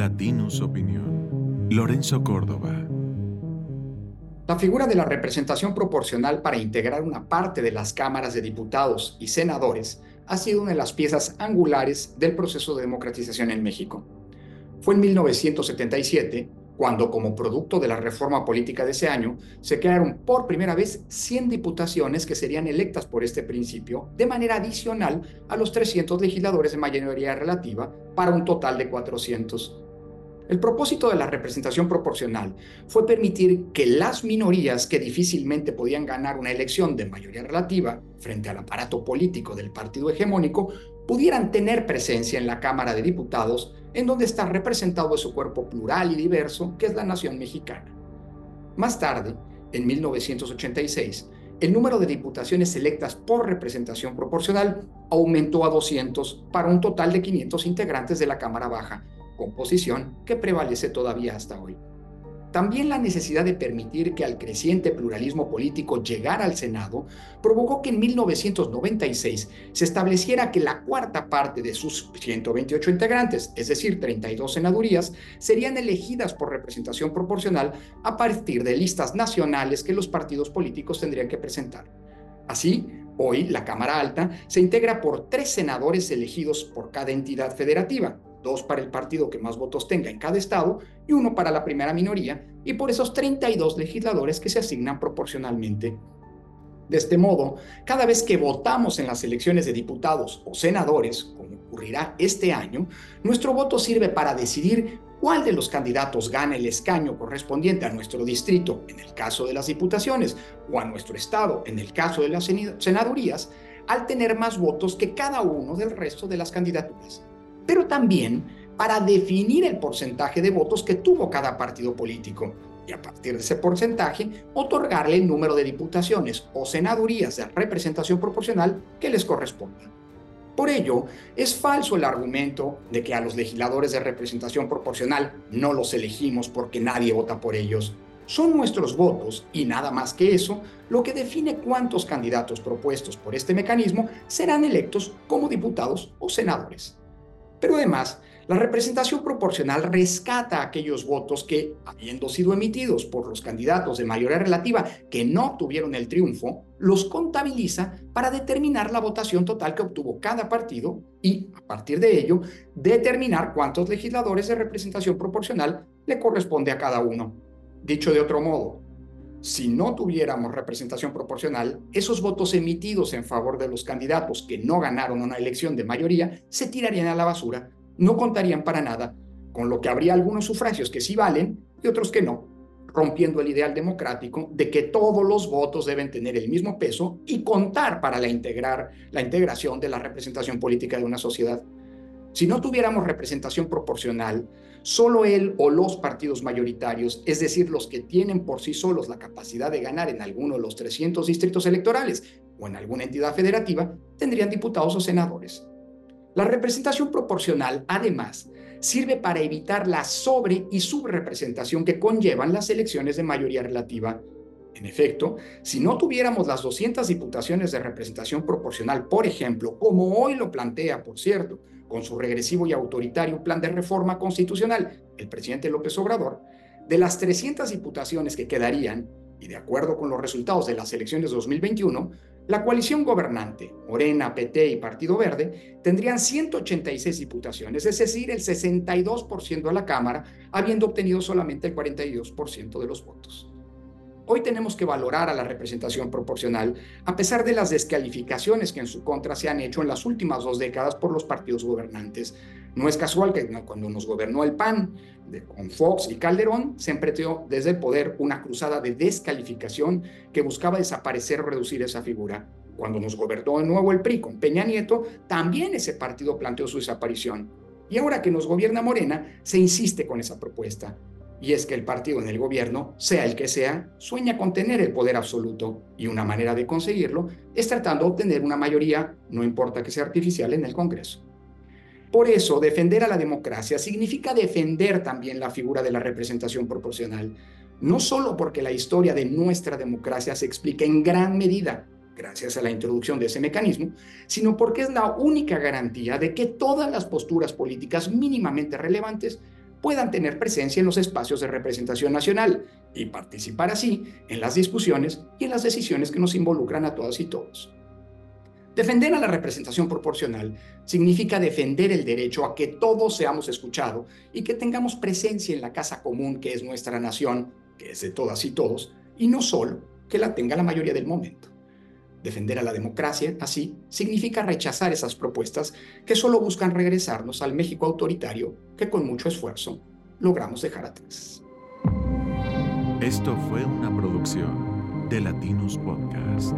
Latinus Opinión. Lorenzo Córdoba. La figura de la representación proporcional para integrar una parte de las cámaras de diputados y senadores ha sido una de las piezas angulares del proceso de democratización en México. Fue en 1977 cuando, como producto de la reforma política de ese año, se crearon por primera vez 100 diputaciones que serían electas por este principio de manera adicional a los 300 legisladores de mayoría relativa para un total de 400 el propósito de la representación proporcional fue permitir que las minorías que difícilmente podían ganar una elección de mayoría relativa frente al aparato político del partido hegemónico pudieran tener presencia en la Cámara de Diputados, en donde está representado su cuerpo plural y diverso, que es la nación mexicana. Más tarde, en 1986, el número de diputaciones electas por representación proporcional aumentó a 200 para un total de 500 integrantes de la Cámara Baja, composición que prevalece todavía hasta hoy. También la necesidad de permitir que al creciente pluralismo político llegara al Senado provocó que en 1996 se estableciera que la cuarta parte de sus 128 integrantes, es decir, 32 senadurías, serían elegidas por representación proporcional a partir de listas nacionales que los partidos políticos tendrían que presentar. Así, hoy la Cámara Alta se integra por tres senadores elegidos por cada entidad federativa, dos para el partido que más votos tenga en cada estado y uno para la primera minoría, y por esos 32 legisladores que se asignan proporcionalmente. De este modo, cada vez que votamos en las elecciones de diputados o senadores, como ocurrirá este año, nuestro voto sirve para decidir cuál de los candidatos gana el escaño correspondiente a nuestro distrito en el caso de las diputaciones o a nuestro estado en el caso de las senadurías, al tener más votos que cada uno del resto de las candidaturas pero también para definir el porcentaje de votos que tuvo cada partido político y a partir de ese porcentaje otorgarle el número de diputaciones o senadurías de representación proporcional que les corresponda. Por ello, es falso el argumento de que a los legisladores de representación proporcional no los elegimos porque nadie vota por ellos. Son nuestros votos y nada más que eso lo que define cuántos candidatos propuestos por este mecanismo serán electos como diputados o senadores. Pero además, la representación proporcional rescata aquellos votos que, habiendo sido emitidos por los candidatos de mayoría relativa que no obtuvieron el triunfo, los contabiliza para determinar la votación total que obtuvo cada partido y, a partir de ello, determinar cuántos legisladores de representación proporcional le corresponde a cada uno. Dicho de otro modo, si no tuviéramos representación proporcional, esos votos emitidos en favor de los candidatos que no ganaron una elección de mayoría se tirarían a la basura, no contarían para nada, con lo que habría algunos sufragios que sí valen y otros que no, rompiendo el ideal democrático de que todos los votos deben tener el mismo peso y contar para la, integrar, la integración de la representación política de una sociedad. Si no tuviéramos representación proporcional, solo él o los partidos mayoritarios, es decir, los que tienen por sí solos la capacidad de ganar en alguno de los 300 distritos electorales o en alguna entidad federativa, tendrían diputados o senadores. La representación proporcional, además, sirve para evitar la sobre y subrepresentación que conllevan las elecciones de mayoría relativa. En efecto, si no tuviéramos las 200 diputaciones de representación proporcional, por ejemplo, como hoy lo plantea, por cierto, con su regresivo y autoritario plan de reforma constitucional, el presidente López Obrador, de las 300 diputaciones que quedarían, y de acuerdo con los resultados de las elecciones de 2021, la coalición gobernante, Morena, PT y Partido Verde, tendrían 186 diputaciones, es decir, el 62% de la Cámara, habiendo obtenido solamente el 42% de los votos. Hoy tenemos que valorar a la representación proporcional, a pesar de las descalificaciones que en su contra se han hecho en las últimas dos décadas por los partidos gobernantes. No es casual que cuando nos gobernó el PAN, con Fox y Calderón, se emprendió desde el poder una cruzada de descalificación que buscaba desaparecer o reducir esa figura. Cuando nos gobernó de nuevo el PRI con Peña Nieto, también ese partido planteó su desaparición. Y ahora que nos gobierna Morena, se insiste con esa propuesta y es que el partido en el gobierno, sea el que sea, sueña con tener el poder absoluto y una manera de conseguirlo es tratando de obtener una mayoría, no importa que sea artificial, en el Congreso. Por eso, defender a la democracia significa defender también la figura de la representación proporcional, no solo porque la historia de nuestra democracia se explica en gran medida gracias a la introducción de ese mecanismo, sino porque es la única garantía de que todas las posturas políticas mínimamente relevantes puedan tener presencia en los espacios de representación nacional y participar así en las discusiones y en las decisiones que nos involucran a todas y todos. Defender a la representación proporcional significa defender el derecho a que todos seamos escuchados y que tengamos presencia en la casa común que es nuestra nación, que es de todas y todos, y no solo que la tenga la mayoría del momento. Defender a la democracia, así, significa rechazar esas propuestas que solo buscan regresarnos al México autoritario que con mucho esfuerzo logramos dejar atrás. Esto fue una producción de Latinos Podcast.